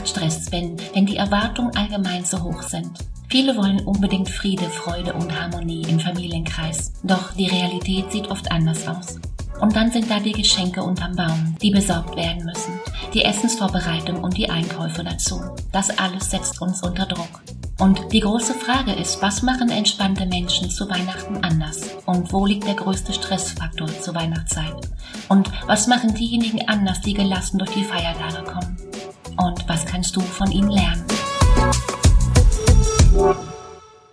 macht Stress, wenn, wenn die Erwartungen allgemein zu hoch sind. Viele wollen unbedingt Friede, Freude und Harmonie im Familienkreis. Doch die Realität sieht oft anders aus. Und dann sind da die Geschenke unterm Baum, die besorgt werden müssen, die Essensvorbereitung und die Einkäufe dazu. Das alles setzt uns unter Druck. Und die große Frage ist, was machen entspannte Menschen zu Weihnachten anders? Und wo liegt der größte Stressfaktor zur Weihnachtszeit? Und was machen diejenigen anders, die gelassen durch die Feiertage kommen? Und was kannst du von ihnen lernen?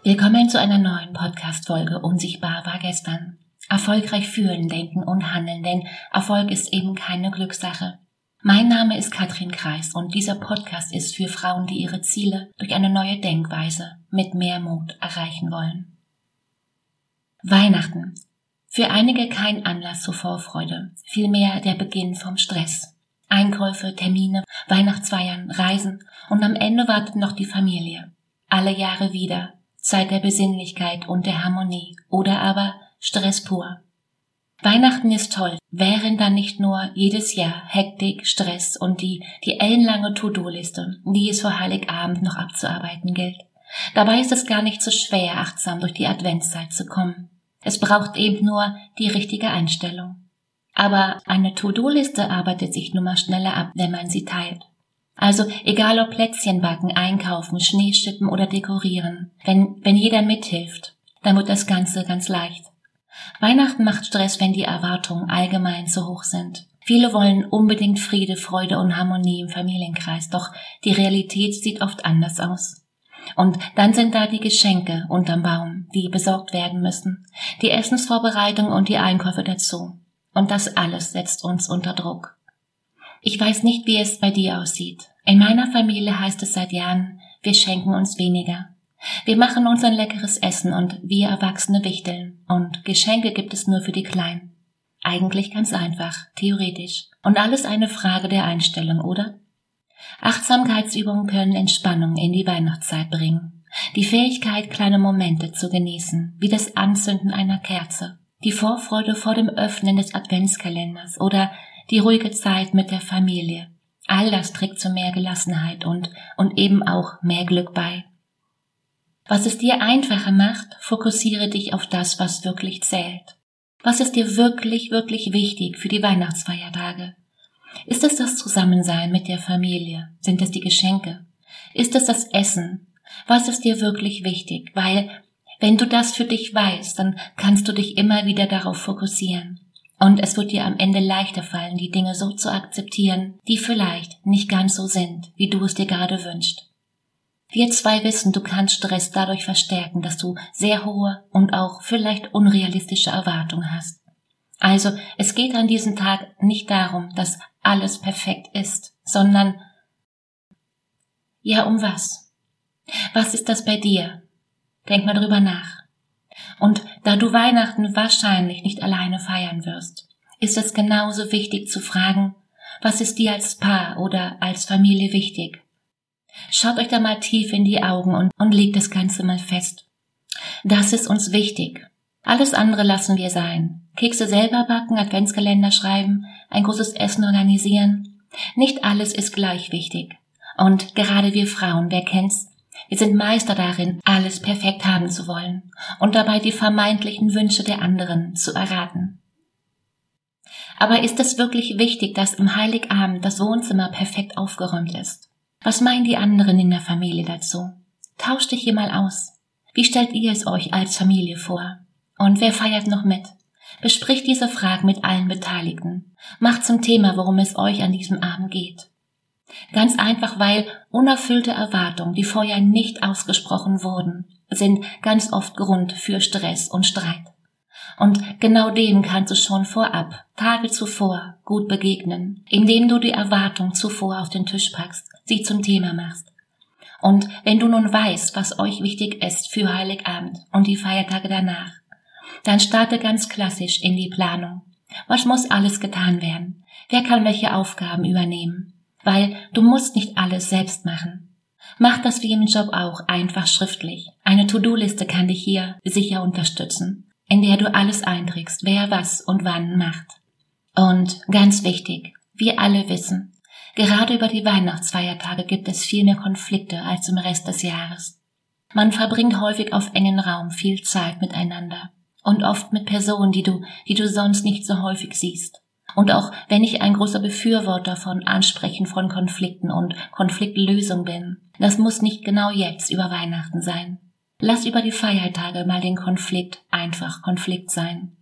Willkommen zu einer neuen Podcast-Folge Unsichtbar war gestern. Erfolgreich fühlen, denken und handeln, denn Erfolg ist eben keine Glückssache. Mein Name ist Katrin Kreis und dieser Podcast ist für Frauen, die ihre Ziele durch eine neue Denkweise mit mehr Mut erreichen wollen. Weihnachten. Für einige kein Anlass zur Vorfreude, vielmehr der Beginn vom Stress. Einkäufe, Termine, Weihnachtsfeiern, Reisen und am Ende wartet noch die Familie. Alle Jahre wieder, Zeit der Besinnlichkeit und der Harmonie oder aber Stress pur. Weihnachten ist toll, wären dann nicht nur jedes Jahr Hektik, Stress und die, die ellenlange To-Do-Liste, die es vor Heiligabend noch abzuarbeiten gilt. Dabei ist es gar nicht so schwer, achtsam durch die Adventszeit zu kommen. Es braucht eben nur die richtige Einstellung. Aber eine To-Do-Liste arbeitet sich nun mal schneller ab, wenn man sie teilt. Also egal ob Plätzchen backen, einkaufen, Schnee schippen oder dekorieren, wenn, wenn jeder mithilft, dann wird das Ganze ganz leicht. Weihnachten macht Stress, wenn die Erwartungen allgemein zu hoch sind. Viele wollen unbedingt Friede, Freude und Harmonie im Familienkreis, doch die Realität sieht oft anders aus. Und dann sind da die Geschenke unterm Baum, die besorgt werden müssen, die Essensvorbereitung und die Einkäufe dazu. Und das alles setzt uns unter Druck. Ich weiß nicht, wie es bei dir aussieht. In meiner Familie heißt es seit Jahren, wir schenken uns weniger. Wir machen uns ein leckeres Essen und wir Erwachsene wichteln. Und Geschenke gibt es nur für die Kleinen. Eigentlich ganz einfach, theoretisch. Und alles eine Frage der Einstellung, oder? Achtsamkeitsübungen können Entspannung in die Weihnachtszeit bringen. Die Fähigkeit, kleine Momente zu genießen, wie das Anzünden einer Kerze, die Vorfreude vor dem Öffnen des Adventskalenders oder die ruhige Zeit mit der Familie. All das trägt zu mehr Gelassenheit und, und eben auch mehr Glück bei. Was es dir einfacher macht, fokussiere dich auf das, was wirklich zählt. Was ist dir wirklich, wirklich wichtig für die Weihnachtsfeiertage? Ist es das Zusammensein mit der Familie? Sind es die Geschenke? Ist es das Essen? Was ist dir wirklich wichtig? Weil, wenn du das für dich weißt, dann kannst du dich immer wieder darauf fokussieren. Und es wird dir am Ende leichter fallen, die Dinge so zu akzeptieren, die vielleicht nicht ganz so sind, wie du es dir gerade wünschst. Wir zwei wissen, du kannst Stress dadurch verstärken, dass du sehr hohe und auch vielleicht unrealistische Erwartungen hast. Also, es geht an diesem Tag nicht darum, dass alles perfekt ist, sondern ja, um was? Was ist das bei dir? Denk mal drüber nach. Und da du Weihnachten wahrscheinlich nicht alleine feiern wirst, ist es genauso wichtig zu fragen, was ist dir als Paar oder als Familie wichtig? Schaut euch da mal tief in die Augen und, und legt das Ganze mal fest. Das ist uns wichtig. Alles andere lassen wir sein. Kekse selber backen, Adventskalender schreiben, ein großes Essen organisieren. Nicht alles ist gleich wichtig. Und gerade wir Frauen, wer kennt's? Wir sind Meister darin, alles perfekt haben zu wollen und dabei die vermeintlichen Wünsche der anderen zu erraten. Aber ist es wirklich wichtig, dass im Heiligabend das Wohnzimmer perfekt aufgeräumt ist? Was meinen die anderen in der Familie dazu? Tauscht dich hier mal aus. Wie stellt ihr es euch als Familie vor? Und wer feiert noch mit? Bespricht diese Fragen mit allen Beteiligten. Macht zum Thema, worum es euch an diesem Abend geht. Ganz einfach, weil unerfüllte Erwartungen, die vorher nicht ausgesprochen wurden, sind ganz oft Grund für Stress und Streit. Und genau dem kannst du schon vorab, Tage zuvor, gut begegnen, indem du die Erwartung zuvor auf den Tisch packst, sie zum Thema machst. Und wenn du nun weißt, was euch wichtig ist für Heiligabend und die Feiertage danach, dann starte ganz klassisch in die Planung. Was muss alles getan werden? Wer kann welche Aufgaben übernehmen? Weil du musst nicht alles selbst machen. Mach das wie im Job auch einfach schriftlich. Eine To-Do-Liste kann dich hier sicher unterstützen in der du alles einträgst, wer was und wann macht. Und ganz wichtig, wir alle wissen, Gerade über die Weihnachtsfeiertage gibt es viel mehr Konflikte als im Rest des Jahres. Man verbringt häufig auf engen Raum viel Zeit miteinander und oft mit Personen, die du, die du sonst nicht so häufig siehst. Und auch wenn ich ein großer Befürworter von Ansprechen von Konflikten und Konfliktlösung bin, das muss nicht genau jetzt über Weihnachten sein. Lass über die Feiertage mal den Konflikt einfach Konflikt sein.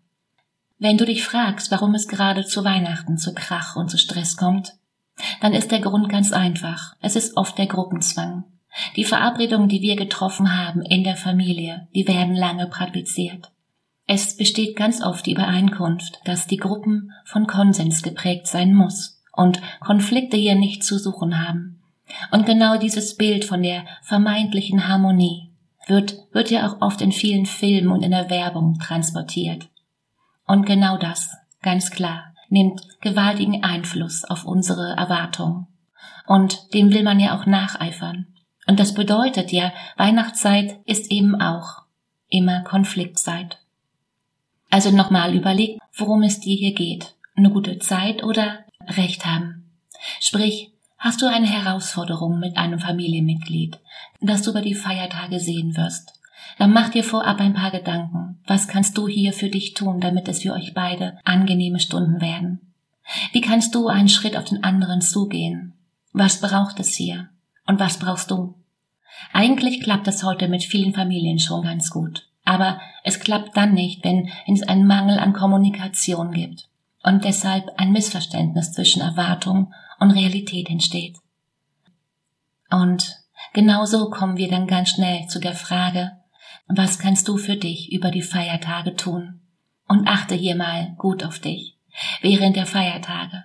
Wenn du dich fragst, warum es gerade zu Weihnachten zu Krach und zu Stress kommt, dann ist der Grund ganz einfach. Es ist oft der Gruppenzwang. Die Verabredungen, die wir getroffen haben in der Familie, die werden lange praktiziert. Es besteht ganz oft die Übereinkunft, dass die Gruppen von Konsens geprägt sein muss und Konflikte hier nicht zu suchen haben. Und genau dieses Bild von der vermeintlichen Harmonie wird, wird ja auch oft in vielen Filmen und in der Werbung transportiert. Und genau das, ganz klar, nimmt gewaltigen Einfluss auf unsere Erwartungen. Und dem will man ja auch nacheifern. Und das bedeutet ja, Weihnachtszeit ist eben auch immer Konfliktzeit. Also nochmal überleg, worum es dir hier geht. Eine gute Zeit oder Recht haben. Sprich, hast du eine Herausforderung mit einem Familienmitglied, das du über die Feiertage sehen wirst, dann mach dir vorab ein paar Gedanken. Was kannst du hier für dich tun, damit es für euch beide angenehme Stunden werden? Wie kannst du einen Schritt auf den anderen zugehen? Was braucht es hier? Und was brauchst du? Eigentlich klappt es heute mit vielen Familien schon ganz gut. Aber es klappt dann nicht, wenn es einen Mangel an Kommunikation gibt und deshalb ein Missverständnis zwischen Erwartung und Realität entsteht. Und genauso kommen wir dann ganz schnell zu der Frage, was kannst du für dich über die Feiertage tun? Und achte hier mal gut auf dich während der Feiertage.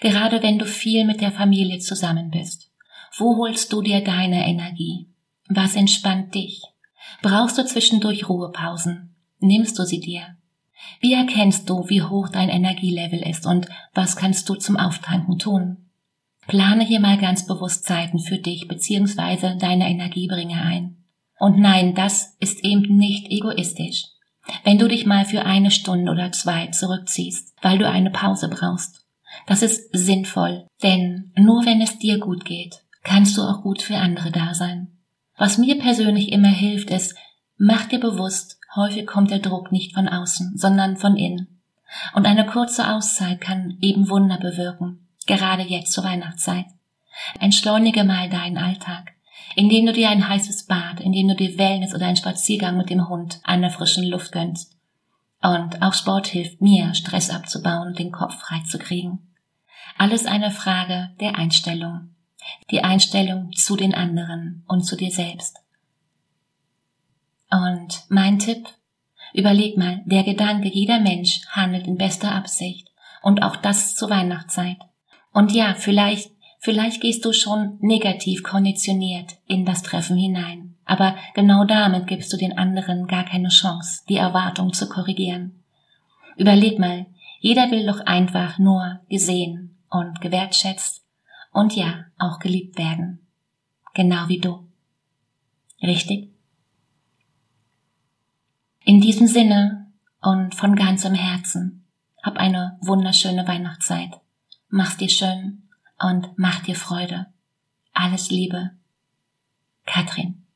Gerade wenn du viel mit der Familie zusammen bist. Wo holst du dir deine Energie? Was entspannt dich? Brauchst du zwischendurch Ruhepausen? Nimmst du sie dir? Wie erkennst du, wie hoch dein Energielevel ist und was kannst du zum Auftanken tun? Plane hier mal ganz bewusst Zeiten für dich bzw. deine Energiebringer ein. Und nein, das ist eben nicht egoistisch. Wenn du dich mal für eine Stunde oder zwei zurückziehst, weil du eine Pause brauchst. Das ist sinnvoll, denn nur wenn es dir gut geht, kannst du auch gut für andere da sein. Was mir persönlich immer hilft, ist, mach dir bewusst, häufig kommt der Druck nicht von außen, sondern von innen. Und eine kurze Auszeit kann eben Wunder bewirken, gerade jetzt zur Weihnachtszeit. Entschleunige mal deinen Alltag indem du dir ein heißes Bad, indem du dir Wellness oder einen Spaziergang mit dem Hund an der frischen Luft gönnst. Und auch Sport hilft mir, Stress abzubauen und den Kopf frei zu kriegen. Alles eine Frage der Einstellung. Die Einstellung zu den anderen und zu dir selbst. Und mein Tipp, überleg mal, der Gedanke, jeder Mensch handelt in bester Absicht und auch das zur Weihnachtszeit. Und ja, vielleicht Vielleicht gehst du schon negativ konditioniert in das Treffen hinein, aber genau damit gibst du den anderen gar keine Chance, die Erwartung zu korrigieren. Überleg mal, jeder will doch einfach nur gesehen und gewertschätzt und ja, auch geliebt werden. Genau wie du. Richtig? In diesem Sinne und von ganzem Herzen, hab eine wunderschöne Weihnachtszeit. Mach's dir schön und mach dir Freude. Alles Liebe. Katrin.